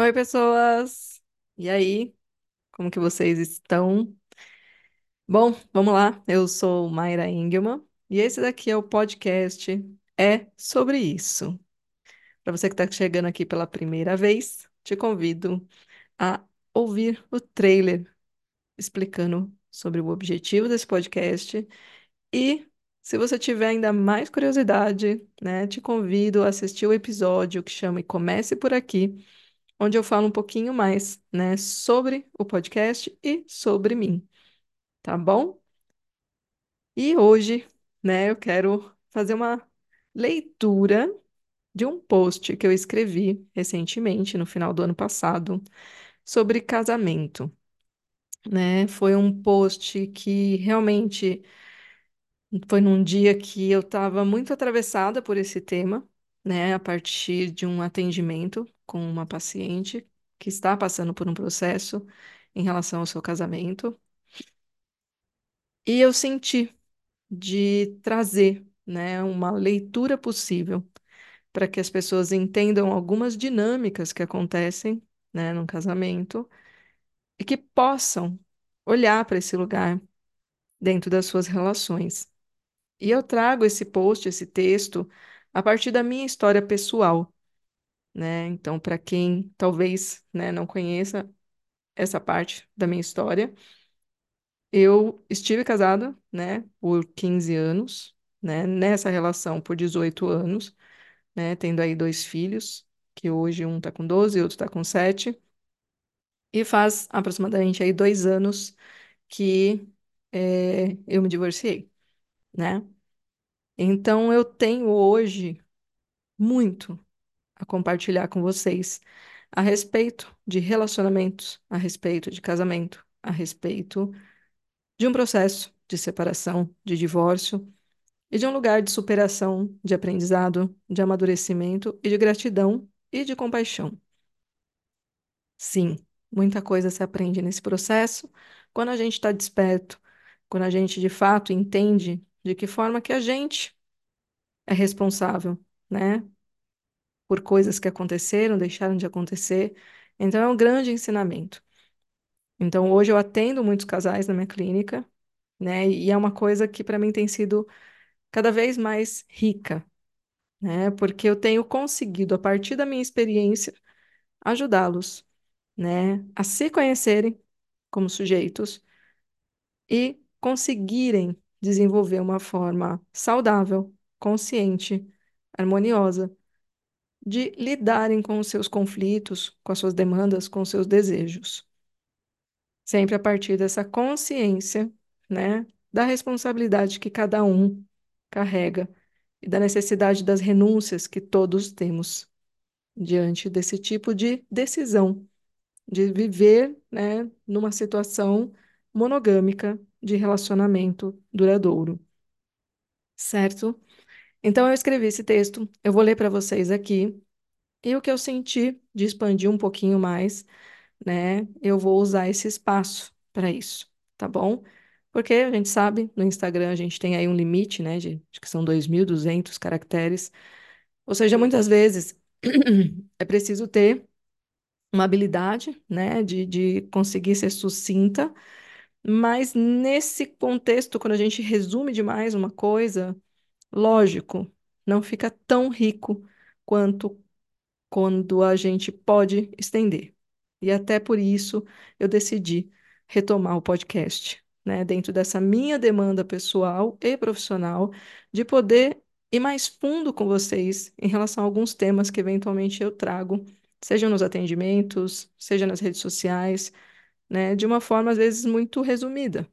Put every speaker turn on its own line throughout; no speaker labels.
Oi, pessoas! E aí, como que vocês estão? Bom, vamos lá. Eu sou Mayra Engelmann e esse daqui é o podcast É Sobre Isso. Para você que está chegando aqui pela primeira vez, te convido a ouvir o trailer explicando sobre o objetivo desse podcast e se você tiver ainda mais curiosidade, né, te convido a assistir o episódio que chama E Comece por Aqui onde eu falo um pouquinho mais, né, sobre o podcast e sobre mim, tá bom? E hoje, né, eu quero fazer uma leitura de um post que eu escrevi recentemente, no final do ano passado, sobre casamento, né? Foi um post que realmente foi num dia que eu estava muito atravessada por esse tema, né, a partir de um atendimento com uma paciente que está passando por um processo em relação ao seu casamento. E eu senti de trazer, né, uma leitura possível para que as pessoas entendam algumas dinâmicas que acontecem, né, num casamento e que possam olhar para esse lugar dentro das suas relações. E eu trago esse post, esse texto, a partir da minha história pessoal, né? Então, para quem talvez, né, não conheça essa parte da minha história, eu estive casada, né, por 15 anos, né, nessa relação por 18 anos, né, tendo aí dois filhos, que hoje um tá com 12 e outro tá com 7, e faz aproximadamente aí dois anos que é, eu me divorciei, né? Então, eu tenho hoje muito a compartilhar com vocês a respeito de relacionamentos, a respeito de casamento, a respeito de um processo de separação, de divórcio e de um lugar de superação, de aprendizado, de amadurecimento e de gratidão e de compaixão. Sim, muita coisa se aprende nesse processo quando a gente está desperto, quando a gente de fato entende de que forma que a gente é responsável, né, por coisas que aconteceram, deixaram de acontecer. Então, é um grande ensinamento. Então, hoje eu atendo muitos casais na minha clínica, né? E é uma coisa que para mim tem sido cada vez mais rica, né? Porque eu tenho conseguido, a partir da minha experiência, ajudá-los, né, a se conhecerem como sujeitos e conseguirem desenvolver uma forma saudável, consciente, harmoniosa de lidarem com os seus conflitos, com as suas demandas, com os seus desejos. Sempre a partir dessa consciência, né, da responsabilidade que cada um carrega e da necessidade das renúncias que todos temos diante desse tipo de decisão de viver, né, numa situação monogâmica de relacionamento duradouro. Certo? Então eu escrevi esse texto, eu vou ler para vocês aqui. E o que eu senti de expandir um pouquinho mais, né? Eu vou usar esse espaço para isso, tá bom? Porque a gente sabe, no Instagram a gente tem aí um limite, né, de, de que são 2.200 caracteres. Ou seja, muitas vezes é preciso ter uma habilidade, né, de, de conseguir ser sucinta, mas nesse contexto, quando a gente resume demais uma coisa, lógico, não fica tão rico quanto quando a gente pode estender. E até por isso eu decidi retomar o podcast, né, dentro dessa minha demanda pessoal e profissional, de poder ir mais fundo com vocês em relação a alguns temas que eventualmente eu trago, seja nos atendimentos, seja nas redes sociais, né, de uma forma às vezes muito resumida,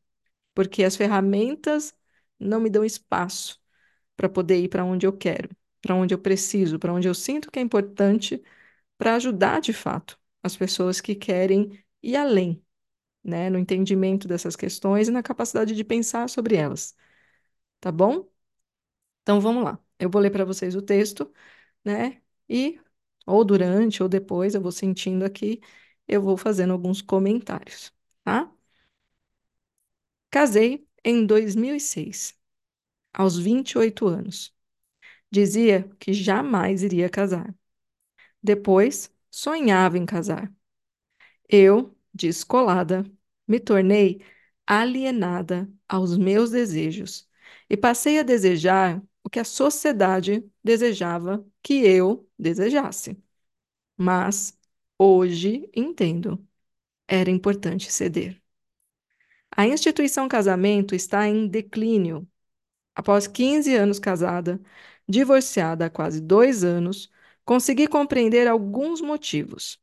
porque as ferramentas não me dão espaço para poder ir para onde eu quero, para onde eu preciso, para onde eu sinto que é importante para ajudar de fato as pessoas que querem ir além, né, no entendimento dessas questões e na capacidade de pensar sobre elas. Tá bom? Então vamos lá. Eu vou ler para vocês o texto, né? E ou durante ou depois eu vou sentindo aqui, eu vou fazendo alguns comentários, tá? Casei em 2006, aos 28 anos. Dizia que jamais iria casar. Depois, sonhava em casar. Eu, descolada, me tornei alienada aos meus desejos e passei a desejar o que a sociedade desejava que eu desejasse. Mas hoje entendo, era importante ceder. A instituição casamento está em declínio. Após 15 anos casada, divorciada há quase dois anos, consegui compreender alguns motivos.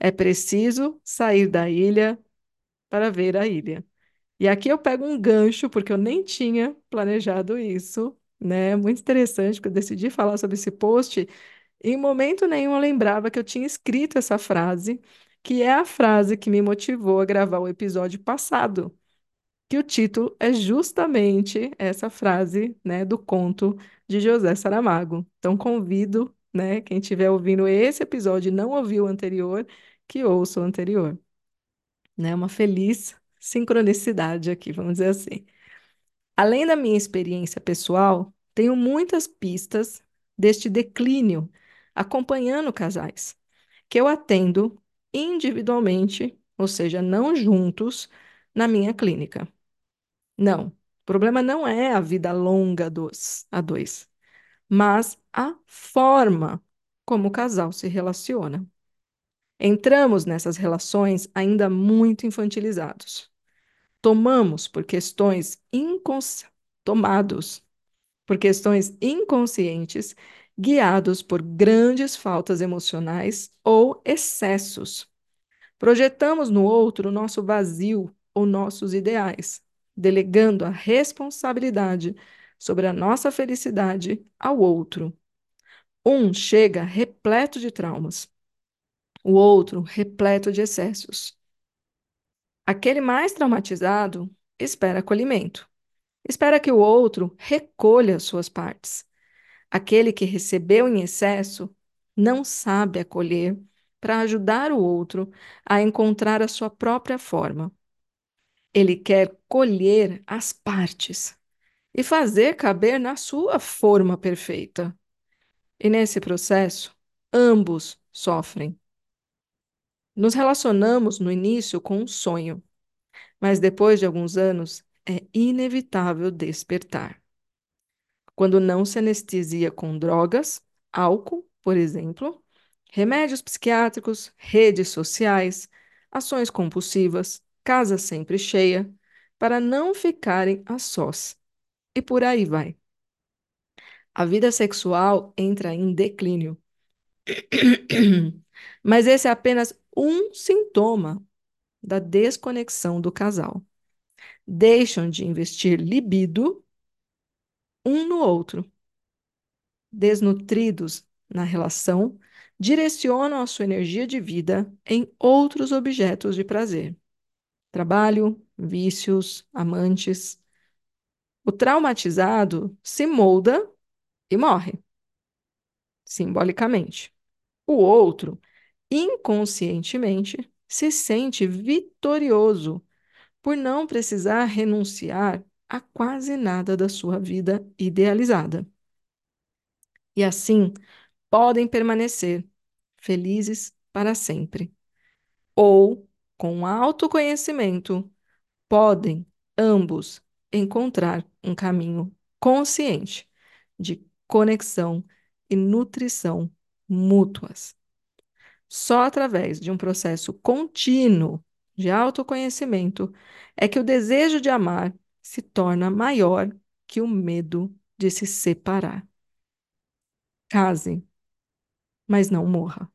É preciso sair da ilha para ver a ilha. E aqui eu pego um gancho, porque eu nem tinha planejado isso, né? Muito interessante, que eu decidi falar sobre esse post. Em momento nenhum eu lembrava que eu tinha escrito essa frase, que é a frase que me motivou a gravar o episódio passado, que o título é justamente essa frase, né, do conto de José Saramago. Então convido, né, quem estiver ouvindo esse episódio e não ouviu o anterior, que ouça o anterior. Né, uma feliz sincronicidade aqui, vamos dizer assim. Além da minha experiência pessoal, tenho muitas pistas deste declínio acompanhando casais, que eu atendo individualmente, ou seja, não juntos, na minha clínica. Não, o problema não é a vida longa dos a dois, mas a forma como o casal se relaciona. Entramos nessas relações ainda muito infantilizados. Tomamos por questões incons... tomados por questões inconscientes, guiados por grandes faltas emocionais ou excessos. Projetamos no outro o nosso vazio ou nossos ideais, delegando a responsabilidade sobre a nossa felicidade ao outro. Um chega repleto de traumas, o outro repleto de excessos. Aquele mais traumatizado espera acolhimento, espera que o outro recolha suas partes. Aquele que recebeu em excesso não sabe acolher para ajudar o outro a encontrar a sua própria forma. Ele quer colher as partes e fazer caber na sua forma perfeita. E nesse processo, ambos sofrem. Nos relacionamos no início com um sonho, mas depois de alguns anos é inevitável despertar. Quando não se anestesia com drogas, álcool, por exemplo, remédios psiquiátricos, redes sociais, ações compulsivas, casa sempre cheia, para não ficarem a sós. E por aí vai. A vida sexual entra em declínio. Mas esse é apenas um sintoma da desconexão do casal. Deixam de investir libido um no outro. Desnutridos na relação, direcionam a sua energia de vida em outros objetos de prazer. Trabalho, vícios, amantes. O traumatizado se molda e morre, simbolicamente. O outro, inconscientemente, se sente vitorioso por não precisar renunciar a quase nada da sua vida idealizada. E assim podem permanecer felizes para sempre. Ou, com autoconhecimento, podem ambos encontrar um caminho consciente de conexão e nutrição mútuas. Só através de um processo contínuo de autoconhecimento é que o desejo de amar se torna maior que o medo de se separar. Case, mas não morra.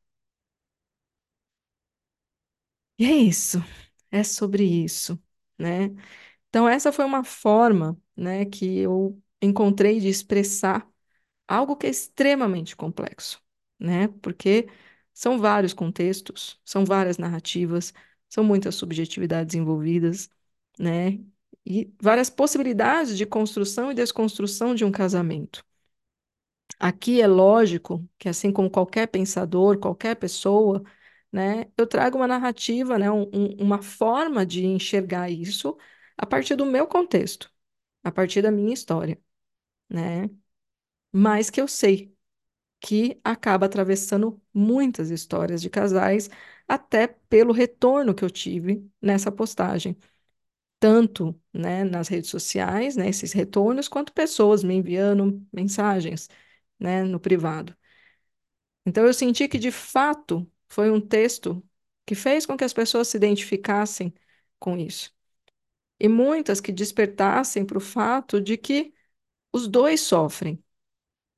E é isso, é sobre isso, né? Então, essa foi uma forma, né, que eu encontrei de expressar algo que é extremamente complexo, né? Porque são vários contextos, são várias narrativas, são muitas subjetividades envolvidas, né? E várias possibilidades de construção e desconstrução de um casamento. Aqui é lógico que, assim como qualquer pensador, qualquer pessoa, né, eu trago uma narrativa, né, um, uma forma de enxergar isso a partir do meu contexto, a partir da minha história, né? Mas que eu sei que acaba atravessando muitas histórias de casais, até pelo retorno que eu tive nessa postagem. Tanto, né, nas redes sociais, né, esses retornos, quanto pessoas me enviando mensagens, né, no privado. Então eu senti que de fato foi um texto que fez com que as pessoas se identificassem com isso. E muitas que despertassem para o fato de que os dois sofrem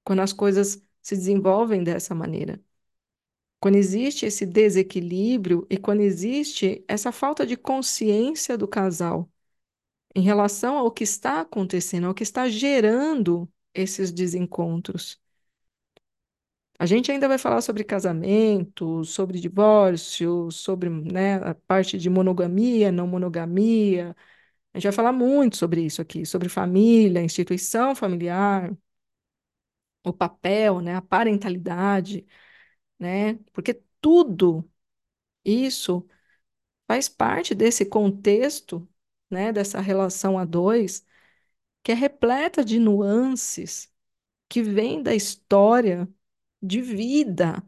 quando as coisas se desenvolvem dessa maneira. Quando existe esse desequilíbrio e quando existe essa falta de consciência do casal em relação ao que está acontecendo, ao que está gerando esses desencontros. A gente ainda vai falar sobre casamento, sobre divórcio, sobre né, a parte de monogamia, não monogamia. A gente vai falar muito sobre isso aqui, sobre família, instituição familiar, o papel, né, a parentalidade, né? Porque tudo isso faz parte desse contexto, né, dessa relação a dois, que é repleta de nuances que vem da história de vida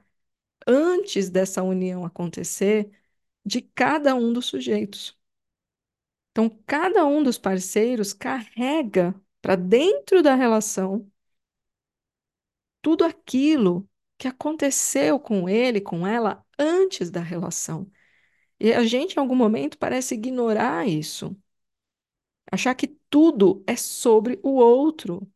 antes dessa união acontecer de cada um dos sujeitos. Então, cada um dos parceiros carrega para dentro da relação tudo aquilo que aconteceu com ele, com ela, antes da relação. E a gente, em algum momento, parece ignorar isso. Achar que tudo é sobre o outro.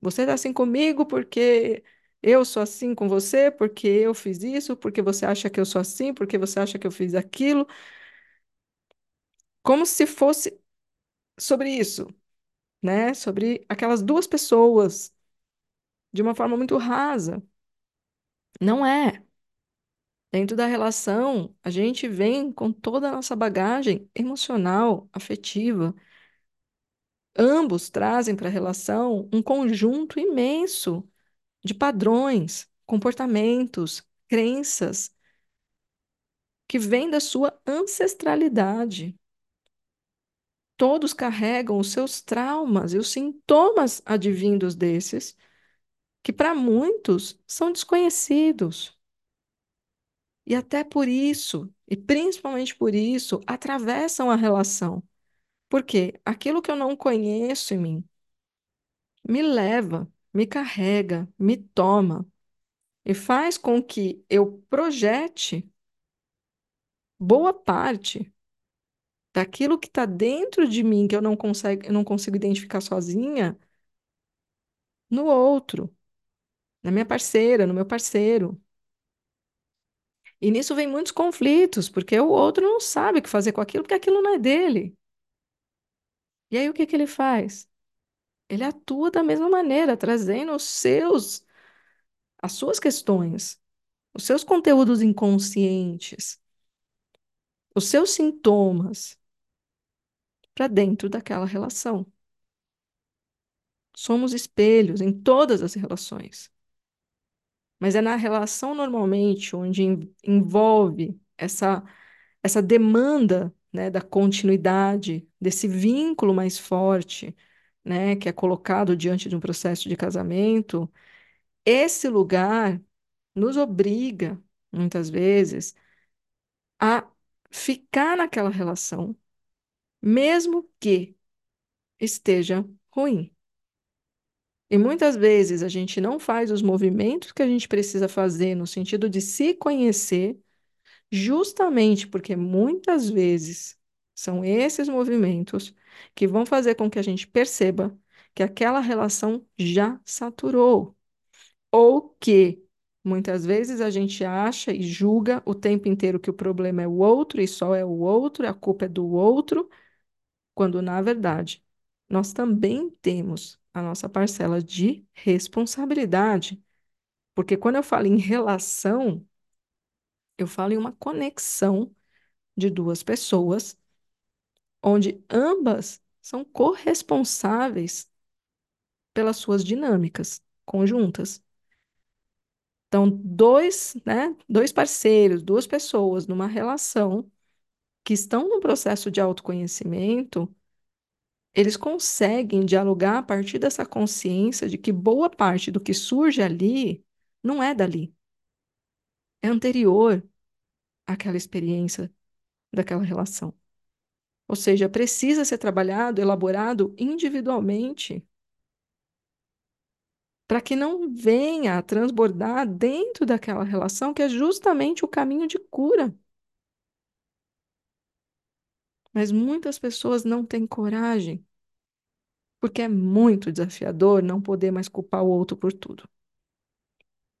Você está assim comigo porque eu sou assim com você, porque eu fiz isso, porque você acha que eu sou assim, porque você acha que eu fiz aquilo. Como se fosse sobre isso, né? Sobre aquelas duas pessoas, de uma forma muito rasa. Não é. Dentro da relação, a gente vem com toda a nossa bagagem emocional, afetiva. Ambos trazem para a relação um conjunto imenso de padrões, comportamentos, crenças que vêm da sua ancestralidade. Todos carregam os seus traumas e os sintomas advindos desses, que para muitos são desconhecidos. E até por isso, e principalmente por isso, atravessam a relação. Porque aquilo que eu não conheço em mim me leva, me carrega, me toma e faz com que eu projete boa parte daquilo que está dentro de mim, que eu não consigo, eu não consigo identificar sozinha, no outro, na minha parceira, no meu parceiro. E nisso vem muitos conflitos, porque o outro não sabe o que fazer com aquilo, porque aquilo não é dele. E aí o que que ele faz? Ele atua da mesma maneira, trazendo os seus, as suas questões, os seus conteúdos inconscientes, os seus sintomas para dentro daquela relação. Somos espelhos em todas as relações. Mas é na relação normalmente onde envolve essa, essa demanda né, da continuidade, desse vínculo mais forte, né, que é colocado diante de um processo de casamento, esse lugar nos obriga, muitas vezes, a ficar naquela relação, mesmo que esteja ruim. E muitas vezes a gente não faz os movimentos que a gente precisa fazer no sentido de se conhecer, justamente porque muitas vezes são esses movimentos que vão fazer com que a gente perceba que aquela relação já saturou. Ou que muitas vezes a gente acha e julga o tempo inteiro que o problema é o outro e só é o outro, a culpa é do outro, quando na verdade nós também temos a nossa parcela de responsabilidade. Porque quando eu falo em relação, eu falo em uma conexão de duas pessoas, onde ambas são corresponsáveis pelas suas dinâmicas conjuntas. Então, dois, né, dois parceiros, duas pessoas numa relação que estão no processo de autoconhecimento, eles conseguem dialogar a partir dessa consciência de que boa parte do que surge ali não é dali. É anterior àquela experiência daquela relação. Ou seja, precisa ser trabalhado, elaborado individualmente, para que não venha a transbordar dentro daquela relação, que é justamente o caminho de cura. Mas muitas pessoas não têm coragem, porque é muito desafiador não poder mais culpar o outro por tudo.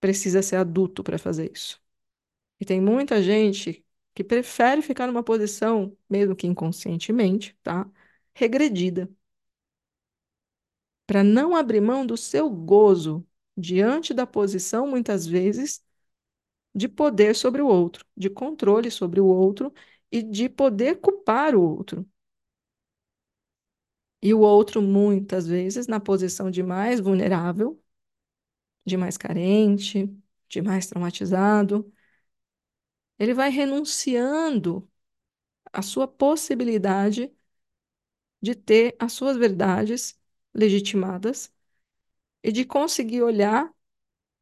Precisa ser adulto para fazer isso. E tem muita gente que prefere ficar numa posição, mesmo que inconscientemente, tá? Regredida. Para não abrir mão do seu gozo diante da posição, muitas vezes, de poder sobre o outro, de controle sobre o outro e de poder culpar o outro. E o outro, muitas vezes, na posição de mais vulnerável, de mais carente, de mais traumatizado, ele vai renunciando à sua possibilidade de ter as suas verdades legitimadas e de conseguir olhar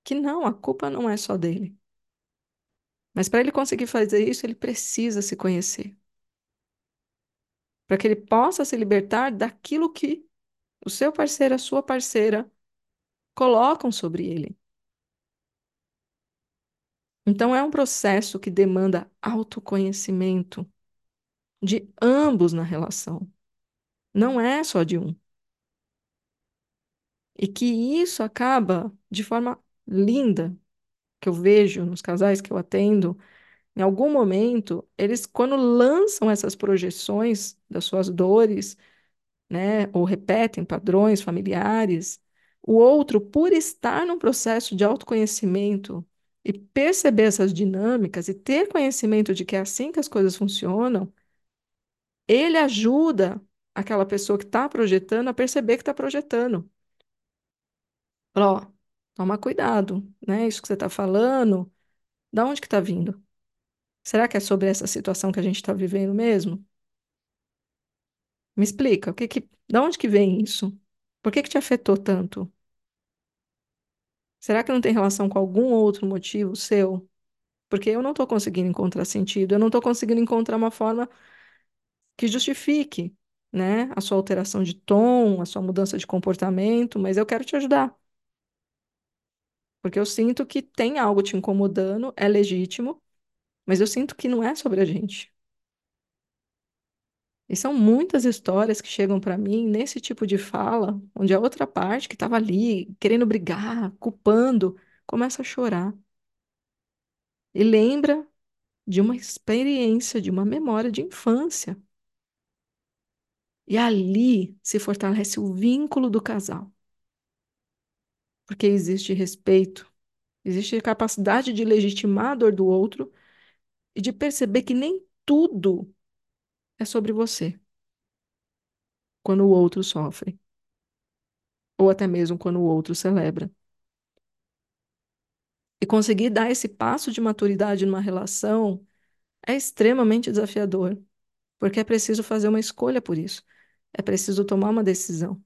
que não, a culpa não é só dele. Mas para ele conseguir fazer isso, ele precisa se conhecer. Para que ele possa se libertar daquilo que o seu parceiro, a sua parceira colocam sobre ele. Então, é um processo que demanda autoconhecimento de ambos na relação. Não é só de um. E que isso acaba de forma linda, que eu vejo nos casais que eu atendo, em algum momento, eles, quando lançam essas projeções das suas dores, né, ou repetem padrões familiares, o outro, por estar num processo de autoconhecimento e perceber essas dinâmicas e ter conhecimento de que é assim que as coisas funcionam, ele ajuda aquela pessoa que está projetando a perceber que está projetando. Ó, toma cuidado, né? Isso que você está falando, da onde que está vindo? Será que é sobre essa situação que a gente está vivendo mesmo? Me explica, o que que, da onde que vem isso? Por que que te afetou tanto? Será que não tem relação com algum outro motivo seu? Porque eu não estou conseguindo encontrar sentido, eu não estou conseguindo encontrar uma forma que justifique, né, a sua alteração de tom, a sua mudança de comportamento, mas eu quero te ajudar. Porque eu sinto que tem algo te incomodando, é legítimo, mas eu sinto que não é sobre a gente. E são muitas histórias que chegam para mim nesse tipo de fala, onde a outra parte que estava ali, querendo brigar, culpando, começa a chorar. E lembra de uma experiência, de uma memória de infância. E ali se fortalece o vínculo do casal. Porque existe respeito, existe capacidade de legitimar a dor do outro e de perceber que nem tudo é sobre você quando o outro sofre, ou até mesmo quando o outro celebra. E conseguir dar esse passo de maturidade numa relação é extremamente desafiador, porque é preciso fazer uma escolha por isso. É preciso tomar uma decisão.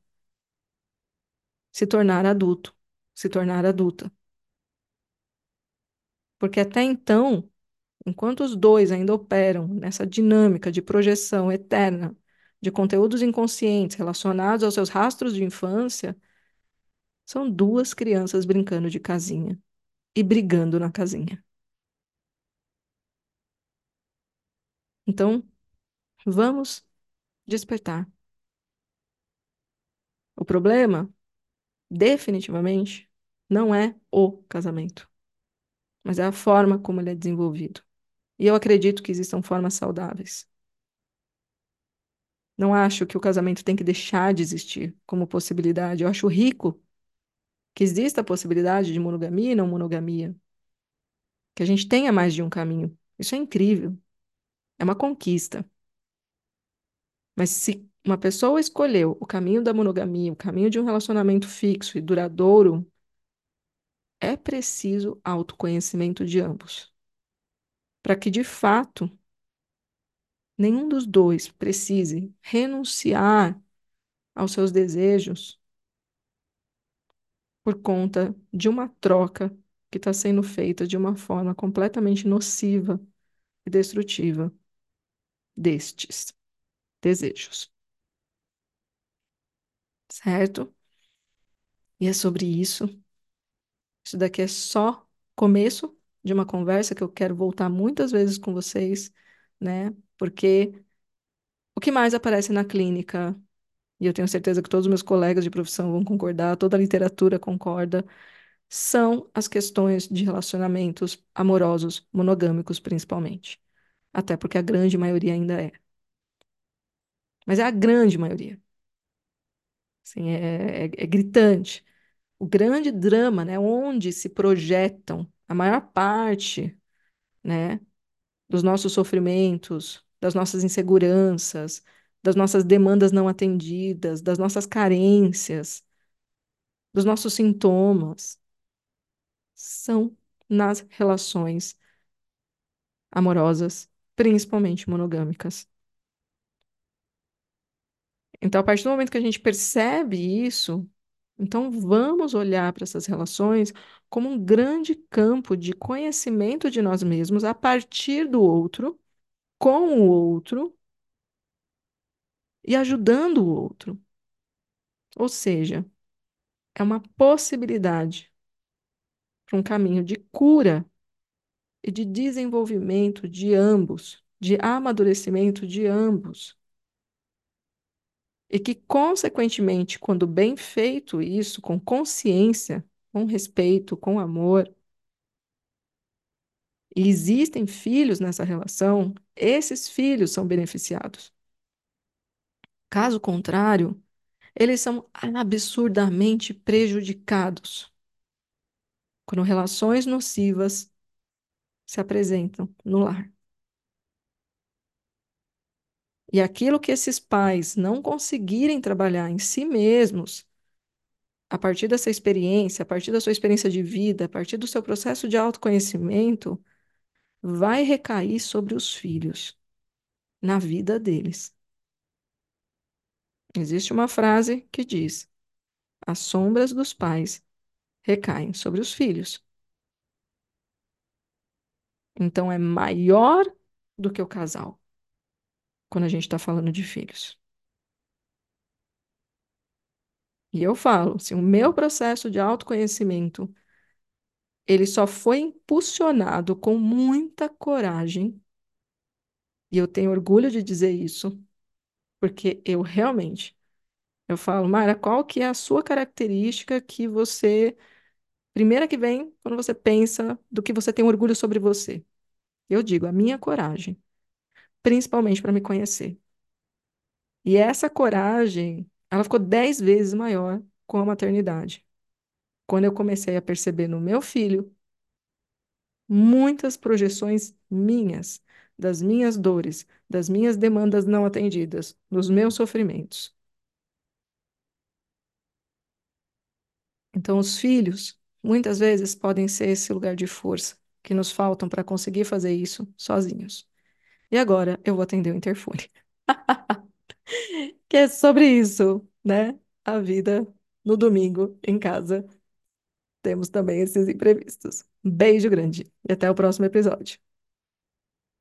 Se tornar adulto, se tornar adulta. Porque até então, enquanto os dois ainda operam nessa dinâmica de projeção eterna de conteúdos inconscientes relacionados aos seus rastros de infância, são duas crianças brincando de casinha e brigando na casinha. Então, vamos despertar. O problema, definitivamente, não é o casamento, mas é a forma como ele é desenvolvido. E eu acredito que existam formas saudáveis. Não acho que o casamento tem que deixar de existir como possibilidade. Eu acho rico que exista a possibilidade de monogamia e não monogamia. Que a gente tenha mais de um caminho. Isso é incrível. É uma conquista. Mas se uma pessoa escolheu o caminho da monogamia, o caminho de um relacionamento fixo e duradouro, é preciso autoconhecimento de ambos. Para que, de fato, nenhum dos dois precise renunciar aos seus desejos por conta de uma troca que está sendo feita de uma forma completamente nociva e destrutiva destes desejos, certo? E é sobre isso. Isso daqui é só começo de uma conversa que eu quero voltar muitas vezes com vocês, né? Porque o que mais aparece na clínica, e eu tenho certeza que todos os meus colegas de profissão vão concordar, toda a literatura concorda, são as questões de relacionamentos amorosos, monogâmicos principalmente. Até porque a grande maioria ainda é. Mas é a grande maioria. Assim, é, é, é gritante. O grande drama, né, onde se projetam a maior parte, né, dos nossos sofrimentos, das nossas inseguranças, das nossas demandas não atendidas, das nossas carências, dos nossos sintomas, são nas relações amorosas, principalmente monogâmicas. Então, a partir do momento que a gente percebe isso, então vamos olhar para essas relações como um grande campo de conhecimento de nós mesmos a partir do outro, com o outro e ajudando o outro. Ou seja, é uma possibilidade para um caminho de cura e de desenvolvimento de ambos, de amadurecimento de ambos. E que, consequentemente, quando bem feito isso, com consciência, com respeito, com amor, e existem filhos nessa relação, esses filhos são beneficiados. Caso contrário, eles são absurdamente prejudicados quando relações nocivas se apresentam no lar. E aquilo que esses pais não conseguirem trabalhar em si mesmos, a partir dessa experiência, a partir da sua experiência de vida, a partir do seu processo de autoconhecimento, vai recair sobre os filhos, na vida deles. Existe uma frase que diz: as sombras dos pais recaem sobre os filhos. Então é maior do que o casal quando a gente está falando de filhos. E eu falo, assim, o meu processo de autoconhecimento, ele só foi impulsionado com muita coragem, e eu tenho orgulho de dizer isso, porque eu realmente, eu falo, Mara, qual que é a sua característica que você, primeira que vem quando você pensa do que você tem orgulho sobre você? Eu digo, a minha coragem principalmente para me conhecer. E essa coragem, ela ficou dez vezes maior com a maternidade. Quando eu comecei a perceber no meu filho muitas projeções minhas, das minhas dores, das minhas demandas não atendidas, dos meus sofrimentos. Então, os filhos, muitas vezes, podem ser esse lugar de força que nos faltam para conseguir fazer isso sozinhos. E agora eu vou atender o interfone. Que é sobre isso, né? A vida no domingo em casa. Temos também esses imprevistos. Um beijo grande e até o próximo episódio.